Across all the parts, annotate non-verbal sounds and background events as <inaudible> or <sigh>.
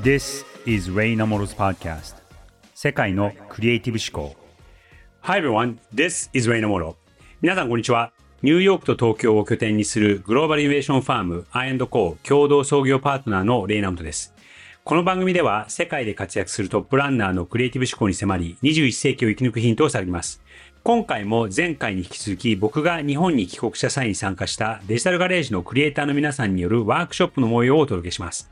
This is Ray Namoro's podcast. 世界のクリエイティブ思考。Hi everyone, this is Ray Namoro. 皆さんこんにちは。ニューヨークと東京を拠点にするグローバルイノベーションファーム I&Co 共同創業パートナーのレイナモトです。この番組では世界で活躍するトップランナーのクリエイティブ思考に迫り21世紀を生き抜くヒントを探ります。今回も前回に引き続き僕が日本に帰国した際に参加したデジタルガレージのクリエイターの皆さんによるワークショップの模様をお届けします。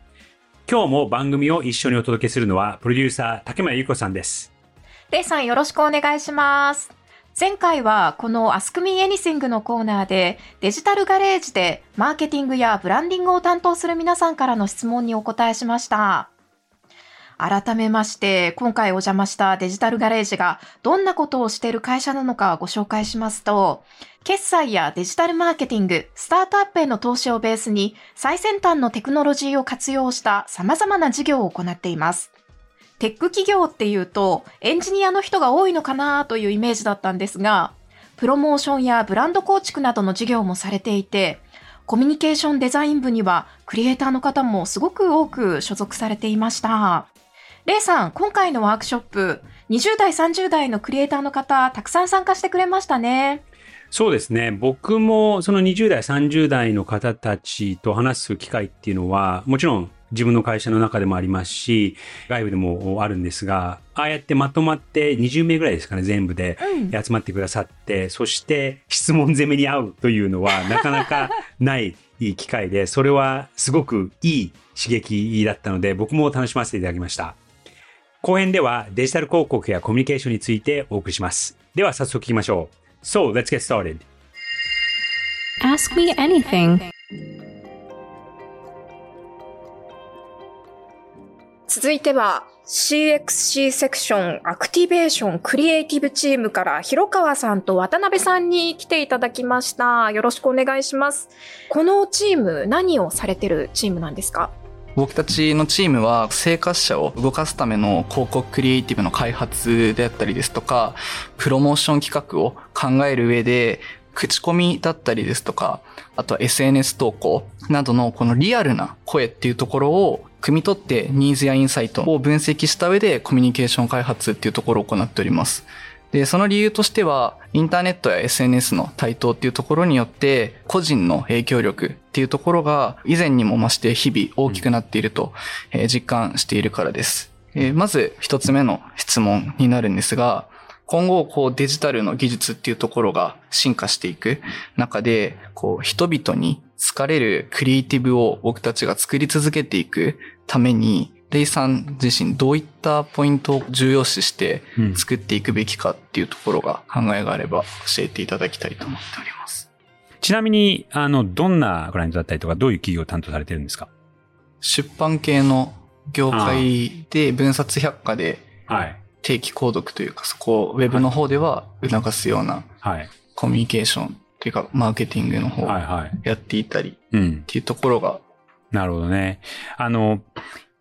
今日も番組を一緒にお届けするのはプロデューサー竹村ゆ子さんです。レイさんよろしくお願いします。前回はこの Ask Me Anything のコーナーでデジタルガレージでマーケティングやブランディングを担当する皆さんからの質問にお答えしました。改めまして、今回お邪魔したデジタルガレージがどんなことをしている会社なのかご紹介しますと、決済やデジタルマーケティング、スタートアップへの投資をベースに最先端のテクノロジーを活用した様々な事業を行っています。テック企業っていうとエンジニアの人が多いのかなというイメージだったんですが、プロモーションやブランド構築などの事業もされていて、コミュニケーションデザイン部にはクリエイターの方もすごく多く所属されていました。レイさん、今回のワークショップ、20代、30代のクリエイターの方、たくさん参加してくれましたね。そうですね。僕もその20代、30代の方たちと話す機会っていうのは、もちろん自分の会社の中でもありますし、外部でもあるんですが、ああやってまとまって20名ぐらいですかね、全部で集まってくださって、うん、そして質問攻めに合うというのはなかなか <laughs> ない機会で、それはすごくいい刺激だったので、僕も楽しませていただきました。後編ではデジタル広告やコミュニケーションについてお送りします。では早速聞きましょう。So, let's get started. Ask me anything. 続いては CXC セクションアクティベーションクリエイティブチームから広川さんと渡辺さんに来ていただきました。よろしくお願いします。このチーム何をされてるチームなんですか？僕たちのチームは生活者を動かすための広告クリエイティブの開発であったりですとか、プロモーション企画を考える上で、口コミだったりですとか、あとは SNS 投稿などのこのリアルな声っていうところを汲み取ってニーズやインサイトを分析した上でコミュニケーション開発っていうところを行っております。で、その理由としては、インターネットや SNS の台頭っていうところによって、個人の影響力っていうところが以前にも増して日々大きくなっていると、実感しているからです。えまず一つ目の質問になるんですが、今後、こう、デジタルの技術っていうところが進化していく中で、こう、人々に疲れるクリエイティブを僕たちが作り続けていくために、レイさん自身どういったポイントを重要視して作っていくべきかっていうところが考えがあれば教えていただきたいと思っております。ちなみに、あの、どんなクライアントだったりとか、どういう企業を担当されてるんですか？出版系の業界で分冊百科で定期購読というか、そこをウェブの方では促すようなコミュニケーションというか、マーケティングの方をやっていたりっていうところが、なるほどね。あの、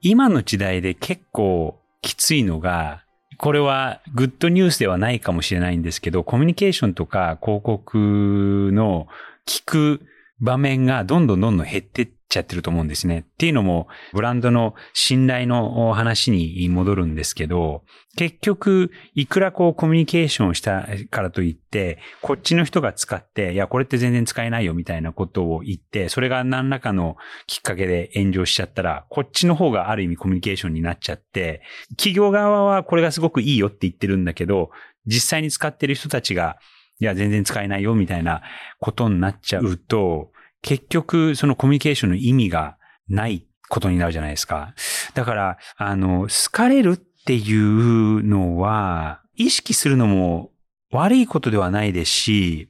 今の時代で結構きついのが、これはグッドニュースではないかもしれないんですけど、コミュニケーションとか広告の聞く場面がどんどんどんどん減ってっちゃってると思うんですね。っていうのも、ブランドの信頼の話に戻るんですけど、結局、いくらこうコミュニケーションしたからといって、こっちの人が使って、いや、これって全然使えないよみたいなことを言って、それが何らかのきっかけで炎上しちゃったら、こっちの方がある意味コミュニケーションになっちゃって、企業側はこれがすごくいいよって言ってるんだけど、実際に使ってる人たちが、いや、全然使えないよみたいなことになっちゃうと、結局、そのコミュニケーションの意味がないことになるじゃないですか。だから、あの、好かれるっていうのは、意識するのも悪いことではないですし、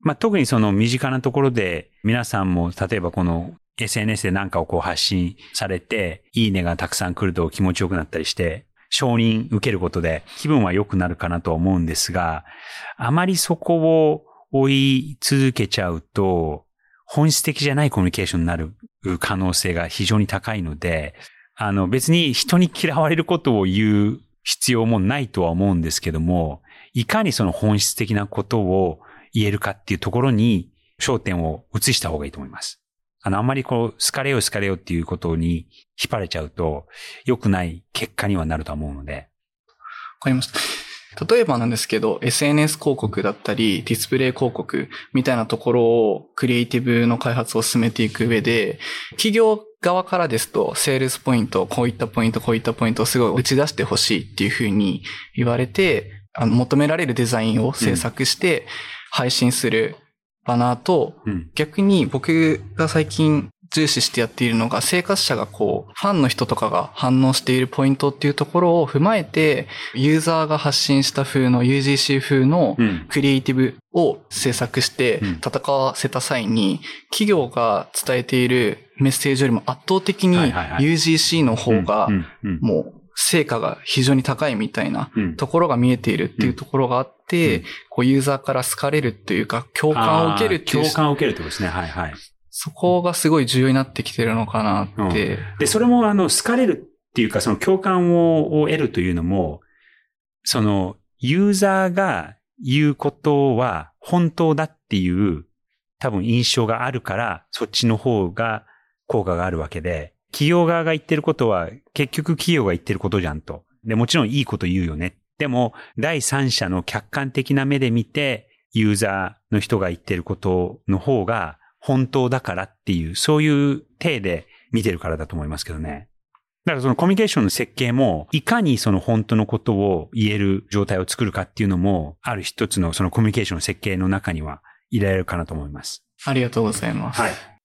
まあ、特にその身近なところで皆さんも例えばこの SNS で何かをこう発信されて、いいねがたくさん来ると気持ちよくなったりして、承認受けることで気分は良くなるかなとは思うんですが、あまりそこを追い続けちゃうと、本質的じゃないコミュニケーションになる可能性が非常に高いので、あの別に人に嫌われることを言う必要もないとは思うんですけども、いかにその本質的なことを言えるかっていうところに焦点を移した方がいいと思います。あの、あんまりこう、好かれよう好かれようっていうことに引っ張れちゃうと、良くない結果にはなると思うので。わかりました。例えばなんですけど、SNS 広告だったり、ディスプレイ広告みたいなところをクリエイティブの開発を進めていく上で、企業側からですと、セールスポイント、こういったポイント、こういったポイントをすごい打ち出してほしいっていうふうに言われて、あの求められるデザインを制作して配信するバナーと、うん、逆に僕が最近重視してやっているのが、生活者がこう、ファンの人とかが反応しているポイントっていうところを踏まえて、ユーザーが発信した風の UGC 風のクリエイティブを制作して戦わせた際に、企業が伝えているメッセージよりも圧倒的に UGC の方が、もう成果が非常に高いみたいなところが見えているっていうところがあって、こうユーザーから好かれるっていうか、共感を受けるっていう。共感を受けるってことですね。はいはい。そこがすごい重要になってきてるのかなって。うん、で、それもあの、好かれるっていうか、その共感を得るというのも、その、ユーザーが言うことは本当だっていう多分印象があるから、そっちの方が効果があるわけで、企業側が言ってることは結局企業が言ってることじゃんと。で、もちろんいいこと言うよね。でも、第三者の客観的な目で見て、ユーザーの人が言ってることの方が本当だからっていう、そういう体で見てるからだと思いますけどね。だからそのコミュニケーションの設計も、いかにその本当のことを言える状態を作るかっていうのも、ある一つのそのコミュニケーションの設計の中には入れられるかなと思います。ありがとうございます。はい。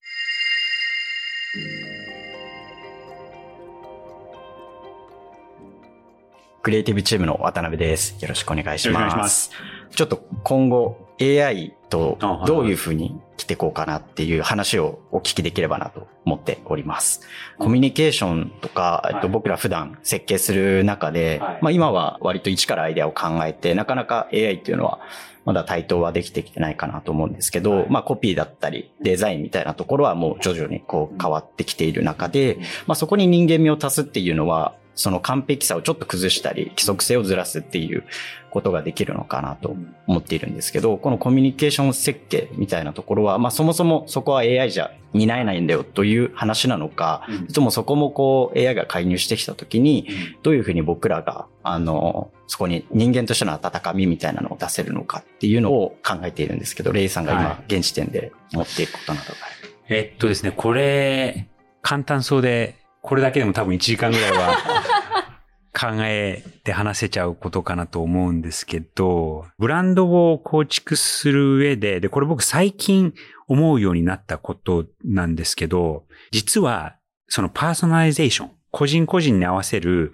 クリエイティブチームの渡辺です。よろしくお願いします。お願いします。ちょっと今後 AI とどういうふうに来ていこうかなっていう話をお聞きできればなと思っております。コミュニケーションとか、えっと、僕ら普段設計する中で、まあ今は割と一からアイデアを考えて、なかなか AI っていうのはまだ対等はできてきてないかなと思うんですけど、まあコピーだったりデザインみたいなところはもう徐々にこう変わってきている中で、まあそこに人間味を足すっていうのは、その完璧さをちょっと崩したり、規則性をずらすっていうことができるのかなと思っているんですけど、このコミュニケーション設計みたいなところは、まあそもそもそこは AI じゃ担えないんだよという話なのか、いつもそこもこう AI が介入してきたときに、どういうふうに僕らが、あの、そこに人間としての温かみみたいなのを出せるのかっていうのを考えているんですけど、レイさんが今現時点で持っていくことなどがある。えっとですね、これ、簡単そうで、これだけでも多分1時間ぐらいは <laughs> 考えて話せちゃうことかなと思うんですけど、ブランドを構築する上で、で、これ僕最近思うようになったことなんですけど、実はそのパーソナリゼーション、個人個人に合わせる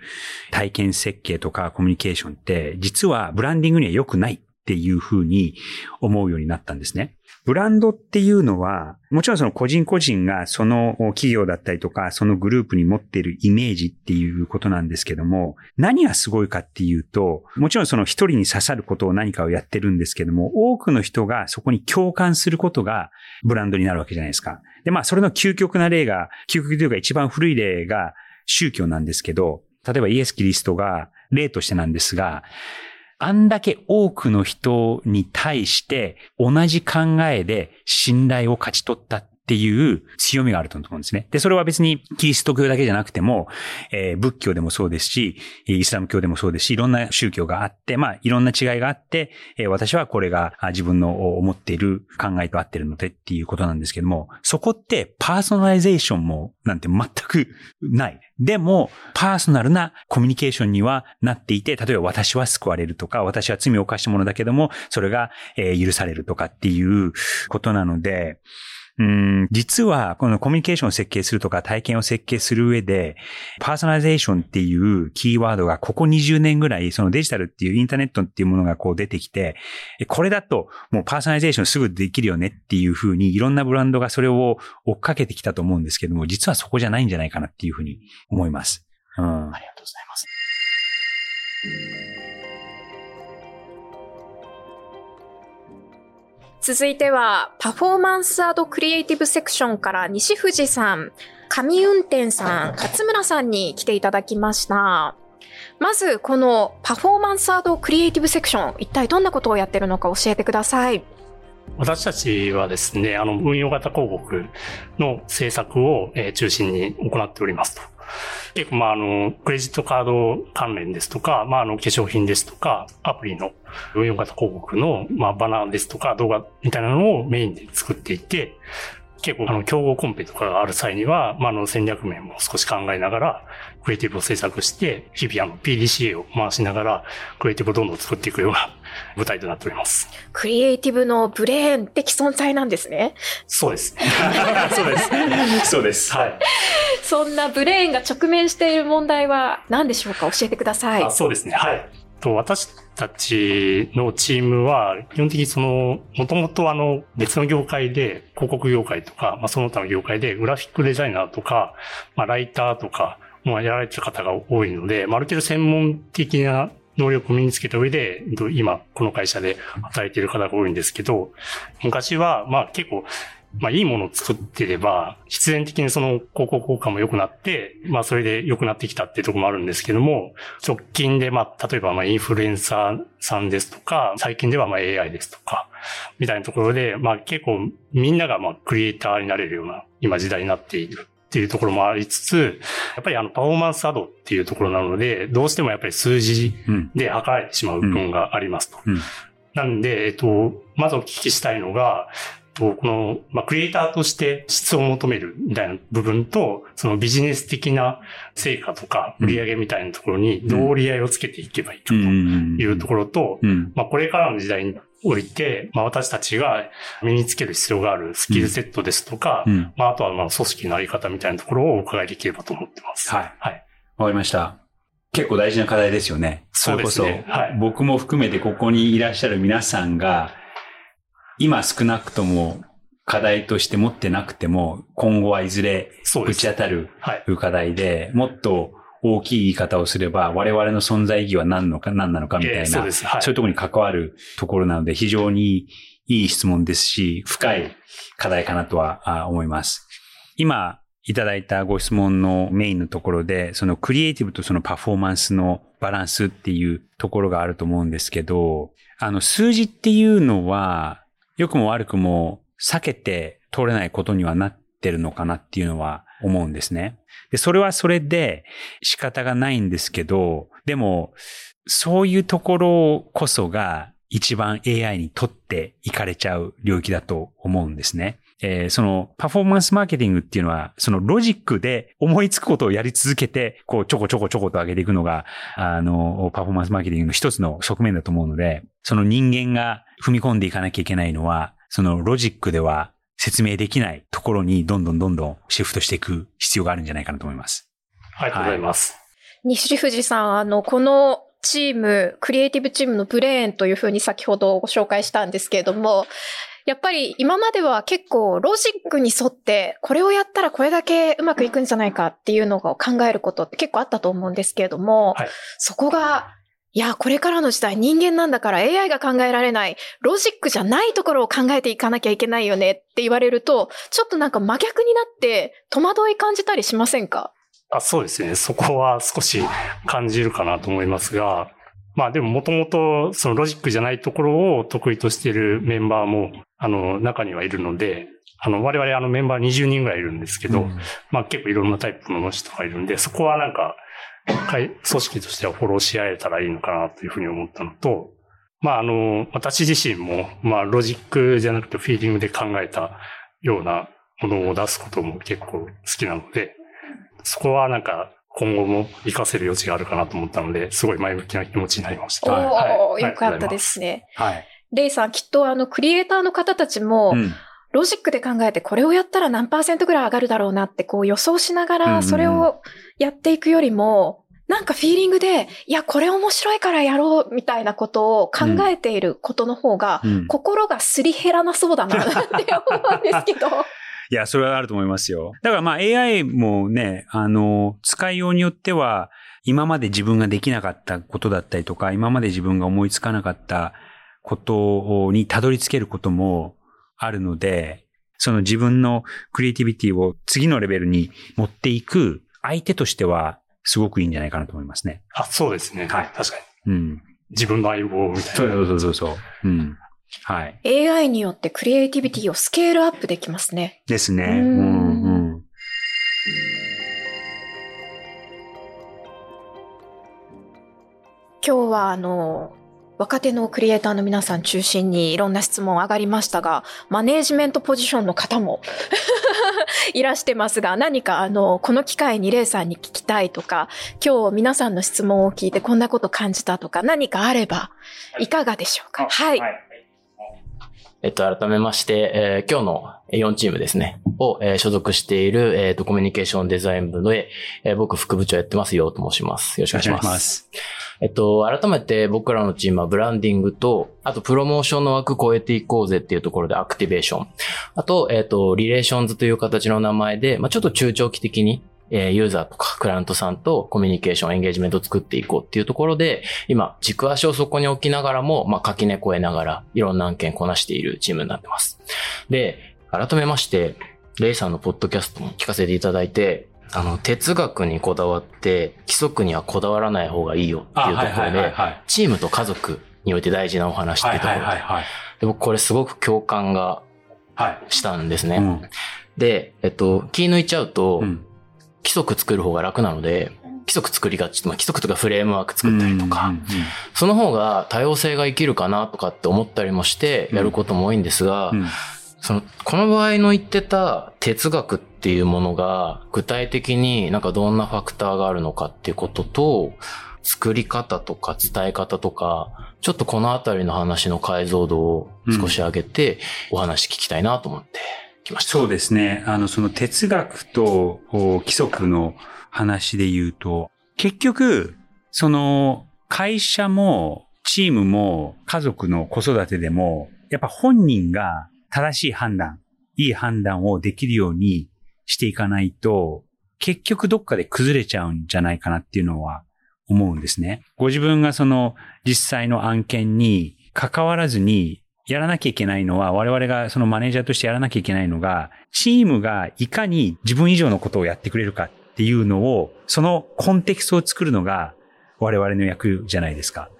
体験設計とかコミュニケーションって、実はブランディングには良くないっていうふうに思うようになったんですね。ブランドっていうのは、もちろんその個人個人がその企業だったりとか、そのグループに持っているイメージっていうことなんですけども、何がすごいかっていうと、もちろんその一人に刺さることを何かをやってるんですけども、多くの人がそこに共感することがブランドになるわけじゃないですか。で、まあそれの究極な例が、究極というか一番古い例が宗教なんですけど、例えばイエス・キリストが例としてなんですが、あんだけ多くの人に対して同じ考えで信頼を勝ち取ったっていう強みがあると思うんですね。で、それは別にキリスト教だけじゃなくても、えー、仏教でもそうですし、イスラム教でもそうですし、いろんな宗教があって、まあ、いろんな違いがあって、えー、私はこれが自分の思っている考えと合ってるのでっていうことなんですけども、そこってパーソナリゼーションもなんて全く <laughs> ない。でも、パーソナルなコミュニケーションにはなっていて、例えば私は救われるとか、私は罪を犯したものだけども、それが、えー、許されるとかっていうことなので、うん、実は、このコミュニケーションを設計するとか体験を設計する上で、パーソナリゼーションっていうキーワードがここ20年ぐらい、そのデジタルっていうインターネットっていうものがこう出てきて、これだともうパーソナリゼーションすぐできるよねっていうふうに、いろんなブランドがそれを追っかけてきたと思うんですけども、実はそこじゃないんじゃないかなっていうふうに思います。うん。ありがとうございます。続いては、パフォーマンスクリエイティブセクションから西藤さん、上運転さん、勝村さんに来ていただきました。まず、このパフォーマンスクリエイティブセクション、一体どんなことをやってるのか教えてください。私たちはですね、あの、運用型広告の制作を、えー、中心に行っておりますと。結構、まあ、あの、クレジットカード関連ですとか、まあ、あの、化粧品ですとか、アプリの運用型広告の、まあ、バナーですとか、動画みたいなのをメインで作っていて、結構、あの、競合コンペとかがある際には、まあ、あの、戦略面も少し考えながら、クリエイティブを制作して、日々、あの、PDCA を回しながら、クリエイティブをどんどん作っていくような <laughs> 舞台となっております。クリエイティブのブレーン的存在なんですね。そうです。<laughs> そうです。<laughs> そうです。はい。そんなブレーンが直面している問題は何でしょうか？教えてください。そうですね。はい。と私たちのチームは、基本的にその、もともとあの、別の業界で、広告業界とか、まあその他の業界で、グラフィックデザイナーとか、まあライターとか、まあやられてる方が多いので、まあ、ある程度専門的な能力を身につけた上で、今、この会社で働いている方が多いんですけど、昔は、まあ結構、まあいいものを作ってれば、必然的にその広告効果も良くなって、まあそれで良くなってきたっていうところもあるんですけども、直近でまあ例えばまあインフルエンサーさんですとか、最近ではまあ AI ですとか、みたいなところで、まあ結構みんながまあクリエイターになれるような今時代になっているっていうところもありつつ、やっぱりあのパフォーマンスアドっていうところなので、どうしてもやっぱり数字で測られてしまう部分がありますと。うん。うん、なんで、えっと、まずお聞きしたいのが、この、まあ、クリエイターとして質を求めるみたいな部分と、そのビジネス的な成果とか売り上げみたいなところにどう折り合いをつけていけばいいかというところと、まあ、これからの時代において、まあ、私たちが身につける必要があるスキルセットですとか、まあ、あとはまあ組織のあり方みたいなところをお伺いできればと思ってます。はい。はい。わかりました。結構大事な課題ですよね。そうですね。はい、僕も含めてここにいらっしゃる皆さんが、今少なくとも課題として持ってなくても、今後はいずれ打ち当たる課題で、もっと大きい言い方をすれば、我々の存在意義は何のか、何なのかみたいな、えー、そうはい、そういうところに関わるところなので、非常にいい質問ですし、深い課題かなとは思います。今、いただいたご質問のメインのところで、そのクリエイティブとそのパフォーマンスのバランスっていうところがあると思うんですけど、あの数字っていうのは、良くも悪くも避けて通れないことにはなってるのかなっていうのは思うんですね。で、それはそれで仕方がないんですけど、でも、そういうところこそが一番 AI に取っていかれちゃう領域だと思うんですね。えー、そのパフォーマンスマーケティングっていうのは、そのロジックで思いつくことをやり続けて、こうちょこちょこちょこと上げていくのが、あの、パフォーマンスマーケティングの一つの側面だと思うので、その人間が踏み込んでいかなきゃいけないのは、そのロジックでは説明できないところにどんどんどんどんシフトしていく必要があるんじゃないかなと思います。ありがとうございます。はい、西藤さん、あの、このチーム、クリエイティブチームのブレーンというふうに先ほどご紹介したんですけれども、やっぱり今までは結構ロジックに沿って、これをやったらこれだけうまくいくんじゃないかっていうのを考えることって結構あったと思うんですけれども、はい、そこがいや、これからの時代人間なんだから AI が考えられない、ロジックじゃないところを考えていかなきゃいけないよねって言われると、ちょっとなんか真逆になって戸惑い感じたりしませんか？あそうですね。そこは少し感じるかなと思いますが、まあでももともとそのロジックじゃないところを得意としているメンバーも、あの、中にはいるので、あの、我々あのメンバー20人ぐらいいるんですけど、うん、まあ結構いろんなタイプの人がいるんで、そこはなんか、組織としてはフォローし合えたらいいのかなというふうに思ったのと、まあ、あの、私自身も、まあ、ロジックじゃなくてフィーリングで考えたようなものを出すことも結構好きなので、そこはなんか今後も活かせる余地があるかなと思ったので、すごい前向きな気持ちになりました。おお、よかったですね。はい。レイさん、きっとあの、クリエイターの方たちも、うんロジックで考えてこれをやったら何パーセントぐらい上がるだろうなってこう予想しながらそれをやっていくよりも、なんかフィーリングで、いや、これ面白いからやろうみたいなことを考えていることの方が、心がすり減らなそうだなって思うんですけど。<laughs> いや、それはあると思いますよ。だからまあ AI もね、あの、使いようによっては、今まで自分ができなかったことだったりとか、今まで自分が思いつかなかったことにたどり着けることもあるので、その自分のクリエイティビティを次のレベルに持っていく相手としてはすごくいいんじゃないかなと思いますね。あ、そうですね。はい。確かに。うん。自分の相棒みたいな。そうそうそうそう。うん。はい。AI によってクリエイティビティをスケールアップできますね。ですね。うん、うん。今日はあの、若手のクリエイターの皆さん中心にいろんな質問上がりましたが、マネージメントポジションの方も <laughs> いらしてますが、何かあの、この機会にレイさんに聞きたいとか、今日皆さんの質問を聞いてこんなこと感じたとか、何かあれば、いかがでしょうか？はい、はい。えっと、改めまして、えー、今日の4チームですね、を、えー、所属している、えっ、ー、と、コミュニケーションデザイン部の、えー、僕、副部長やってますよと申します。よろしくお願いします。えっと、改めて僕らのチームはブランディングと、あと、プロモーションの枠超えていこうぜっていうところでアクティベーション。あと、えっと、リレーションズという形の名前で、まあ、ちょっと中長期的に、えユーザーとかクライアントさんとコミュニケーション、エンゲージメントを作っていこうっていうところで、今、軸足をそこに置きながらも、まあ、垣根越えながら、いろんな案件こなしているチームになってます。で、改めまして、レイさんのポッドキャストも聞かせていただいて、あの、哲学にこだわって、規則にはこだわらない方がいいよっていうところで、チームと家族において大事なお話っていうところで、で僕これすごく共感がしたんですね。うん、で、えっと、気抜いちゃうと、うん。規則作る方が楽なので、規則作りがち、まあ、規則とかフレームワーク作ったりとか、その方が多様性が生きるかなとかって思ったりもしてやることも多いんですが、その、この場合の言ってた哲学っていうものが具体的になんかどんなファクターがあるのかっていうことと、作り方とか伝え方とか、ちょっとこのあたりの話の解像度を少し上げてお話聞きたいなと思ってきました。そうですね。あの、その哲学と規則の話で言うと、結局、その会社もチームも家族の子育てでも、やっぱ本人が正しい判断、いい判断をできるようにしていかないと、結局どっかで崩れちゃうんじゃないかなっていうのは思うんですね。ご自分がその実際の案件に関わらずにやらなきゃいけないのは、我々がそのマネージャーとしてやらなきゃいけないのが、チームがいかに自分以上のことをやってくれるかっていうのを、そのコンテクストを作るのが我々の役じゃないですか。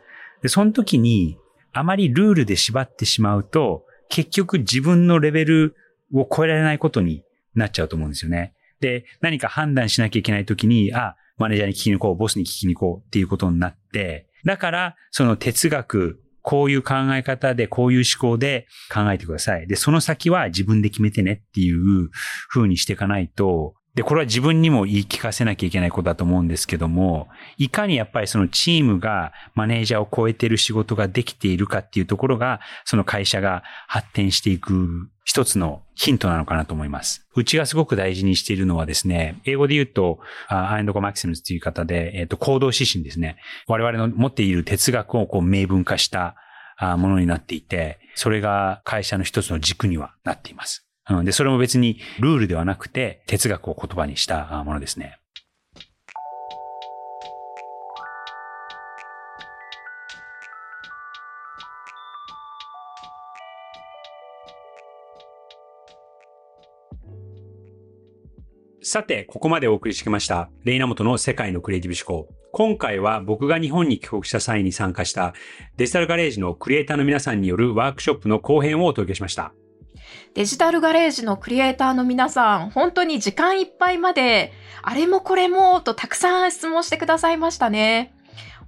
で、その時に、あまりルールで縛ってしまうと、結局自分のレベルを超えられないことになっちゃうと思うんですよね。で、何か判断しなきゃいけないときに、あ、マネージャーに聞きに行こう、ボスに聞きに行こうっていうことになって、だから、その哲学こういう考え方で、こういう思考で考えてください。で、その先は自分で決めてねっていうふうにしていかないと、で、これは自分にも言い聞かせなきゃいけないことだと思うんですけども、いかにやっぱりそのチームがマネージャーを超えてる仕事ができているかっていうところが、その会社が発展していく一つのヒントなのかなと思います。うちがすごく大事にしているのはですね、英語で言うと、アインドコマキシムズという方で、えっ、ー、と、行動指針ですね。我々の持っている哲学をこう明文化したものになっていて、それが会社の一つの軸にはなっています。で、それも別にルールではなくて哲学を言葉にしたものですね。さて、ここまでお送りしてきました、レイナモトの世界のクリエイティブ思考。今回は僕が日本に帰国した際に参加したデジタルガレージのクリエイターの皆さんによるワークショップの後編をお届けしました。デジタルガレージのクリエイターの皆さん、本当に時間いっぱいまで、あれもこれもとたくさん質問してくださいましたね。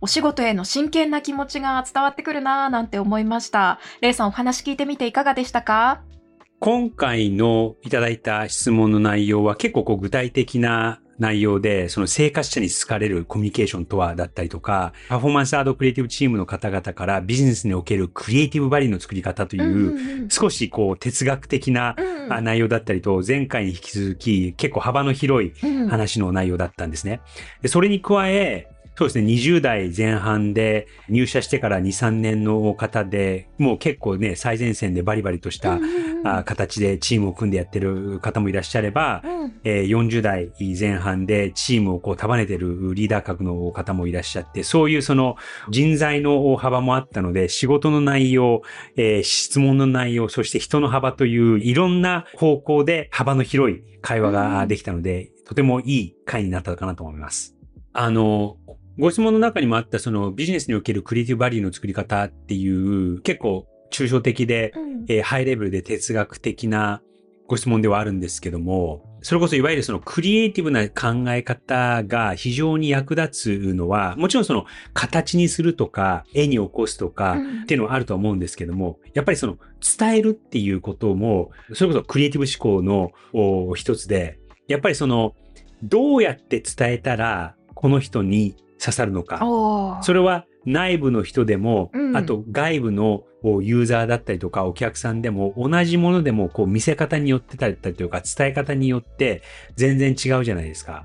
お仕事への真剣な気持ちが伝わってくるなぁなんて思いました。レイさんお話聞いてみていかがでしたか？今回のいただいた質問の内容は結構こう具体的な内容で、その生活者に好かれるコミュニケーションとはだったりとか、パフォーマンスアードクリエイティブチームの方々からビジネスにおけるクリエイティブバリューの作り方という、少しこう哲学的な内容だったりと、前回に引き続き結構幅の広い話の内容だったんですね。で、それに加え、そうですね、20代前半で入社してから2、3年の方で、もう結構ね、最前線でバリバリとした、あ形でチームを組んでやってる方もいらっしゃれば、うん、えー、40代前半でチームをこう束ねてるリーダー格の方もいらっしゃって、そういうその人材の幅もあったので、仕事の内容、えー、質問の内容、そして人の幅といういろんな方向で幅の広い会話ができたので、うん、とてもいい回になったかなと思います。あの、ご質問の中にもあったそのビジネスにおけるクリエイティブバリューの作り方っていう結構抽象的で、うん、えー、ハイレベルで哲学的なご質問ではあるんですけども、それこそいわゆるそのクリエイティブな考え方が非常に役立つのは、もちろんその形にするとか、絵に起こすとかっていうのはあると思うんですけども、やっぱりその伝えるっていうことも、それこそクリエイティブ思考の一つで、やっぱりその、どうやって伝えたらこの人に刺さるのか。それは内部の人でも、うん、あと外部のユーザーだったりとかお客さんでも同じものでもこう見せ方によってたりとか伝え方によって全然違うじゃないですか。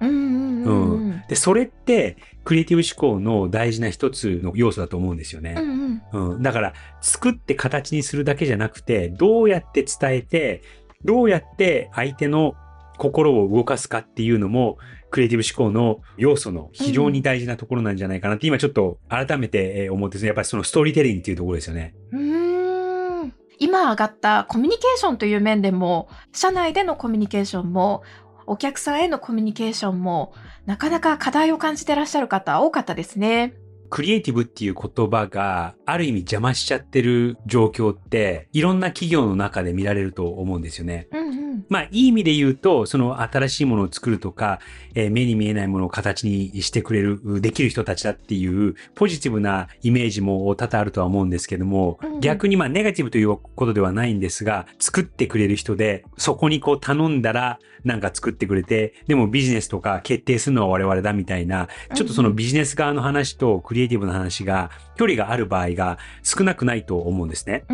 で、それってクリエイティブ思考の大事な一つの要素だと思うんですよね。うんうんうん、だから作って形にするだけじゃなくてどうやって伝えてどうやって相手の心を動かすかっていうのもクリエイティブ思考の要素の非常に大事なところなんじゃないかなって、今ちょっと改めて思ってですね、やっぱりそのストーリーテリングっていうところですよね。うん今上がったコミュニケーションという面でも、社内でのコミュニケーションも、お客さんへのコミュニケーションも、なかなか課題を感じてらっしゃる方多かったですね。クリエイティブっていう言葉がある意味邪魔しちゃってる状況っていろんな企業の中で見られると思うんですよね。うんうん、まあいい意味で言うとその新しいものを作るとか、えー、目に見えないものを形にしてくれるできる人たちだっていうポジティブなイメージも多々あるとは思うんですけども、逆にまあネガティブということではないんですが作ってくれる人でそこにこう頼んだらなんか作ってくれて、でもビジネスとか決定するのは我々だみたいな、ちょっとそのビジネス側の話とクリエイティブの話が、距離がある場合が少なくないと思うんですね。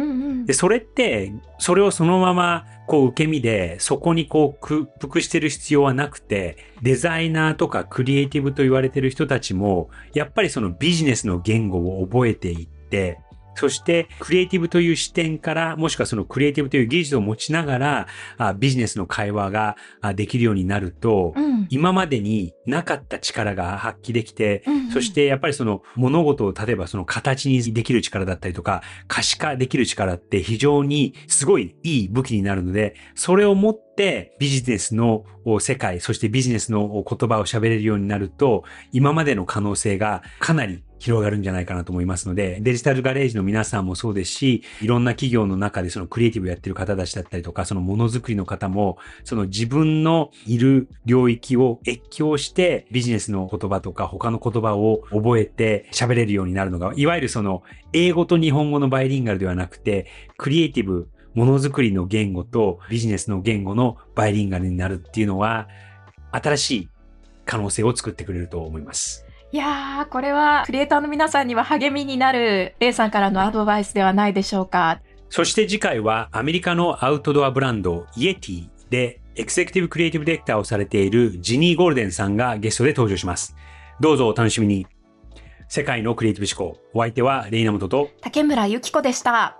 で、それって、それをそのままこう受け身で、そこにこう屈服してる必要はなくて、デザイナーとかクリエイティブと言われてる人たちも、やっぱりそのビジネスの言語を覚えていって、そして、クリエイティブという視点から、もしくはそのクリエイティブという技術を持ちながら、あビジネスの会話ができるようになると、うん、今までになかった力が発揮できて、うんうん、そしてやっぱりその物事を例えばその形にできる力だったりとか、可視化できる力って非常にすごいいい武器になるので、それを持ってビジネスの世界、そしてビジネスの言葉を喋れるようになると、今までの可能性がかなり広がるんじゃないかなと思いますので、デジタルガレージの皆さんもそうですし、いろんな企業の中でそのクリエイティブやってる方たちだったりとか、そのものづくりの方も、その自分のいる領域を越境して、ビジネスの言葉とか他の言葉を覚えて喋れるようになるのが、いわゆるその英語と日本語のバイリンガルではなくて、クリエイティブ、ものづくりの言語とビジネスの言語のバイリンガルになるっていうのは、新しい可能性を作ってくれると思います。いやー、これはクリエイターの皆さんには励みになる A さんからのアドバイスではないでしょうか。そして次回はアメリカのアウトドアブランドイエティでエクセクティブクリエイティブディレクターをされているジニー・ゴールデンさんがゲストで登場します。どうぞお楽しみに。世界のクリエイティブ思考。お相手はレイナモトと竹村ゆき子でした。